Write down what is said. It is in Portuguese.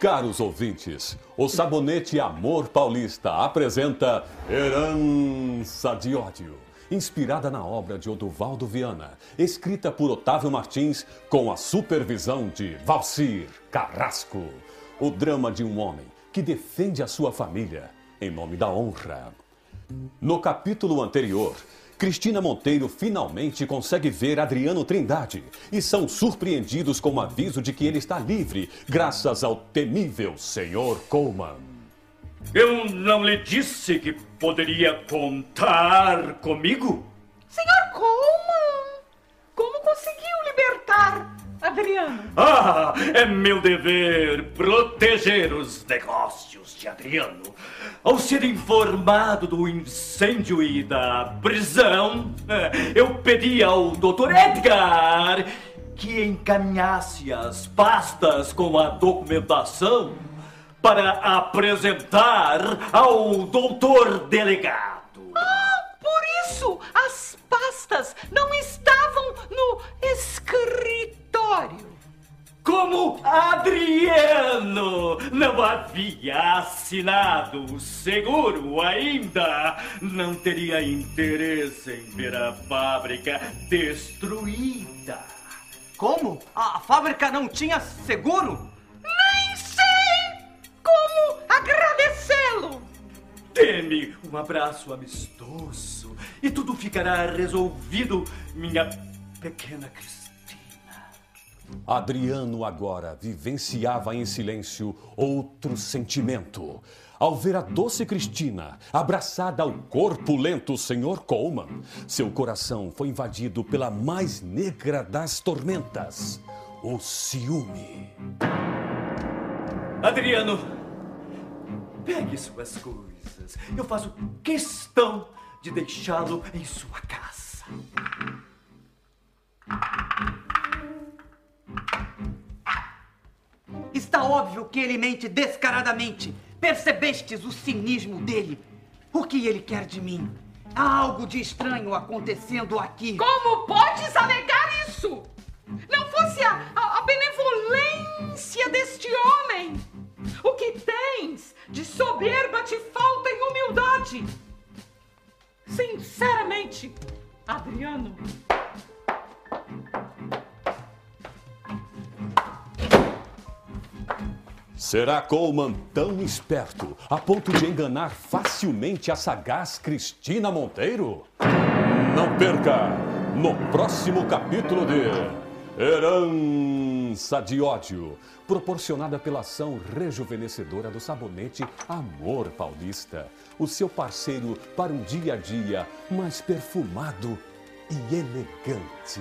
Caros ouvintes, o Sabonete Amor Paulista apresenta Herança de Ódio, inspirada na obra de Oduvaldo Viana, escrita por Otávio Martins com a supervisão de Valcir Carrasco. O drama de um homem que defende a sua família em nome da honra. No capítulo anterior, Cristina Monteiro finalmente consegue ver Adriano Trindade e são surpreendidos com o aviso de que ele está livre, graças ao temível Senhor Coleman. Eu não lhe disse que poderia contar comigo? Senhor Coleman, como conseguiu libertar Adriano? Ah, é meu dever proteger os negócios de Adriano. Ao ser informado do incêndio e da prisão, eh, eu pedi ao Dr. Edgar que encaminhasse as pastas com a documentação para apresentar ao doutor delegado. Ah, por isso as pastas não Adriano não havia assinado o seguro ainda, não teria interesse em ver a fábrica destruída. Como? A fábrica não tinha seguro? Nem sei como agradecê-lo. Dê-me um abraço amistoso e tudo ficará resolvido, minha pequena Cristina. Adriano agora vivenciava em silêncio outro sentimento. Ao ver a doce Cristina abraçada ao corpulento Sr. Coleman, seu coração foi invadido pela mais negra das tormentas, o ciúme. Adriano, pegue suas coisas. Eu faço questão de deixá-lo em sua casa. Está óbvio que ele mente descaradamente. Percebestes o cinismo dele? O que ele quer de mim? Há algo de estranho acontecendo aqui. Como podes alegar isso? Não fosse a, a, a benevolência deste homem. O que tens de soberba te falta em humildade. Sinceramente, Adriano. Será Coleman tão esperto a ponto de enganar facilmente a sagaz Cristina Monteiro? Não perca no próximo capítulo de Herança de Ódio, proporcionada pela ação rejuvenescedora do sabonete Amor Paulista, o seu parceiro para um dia a dia mais perfumado e elegante.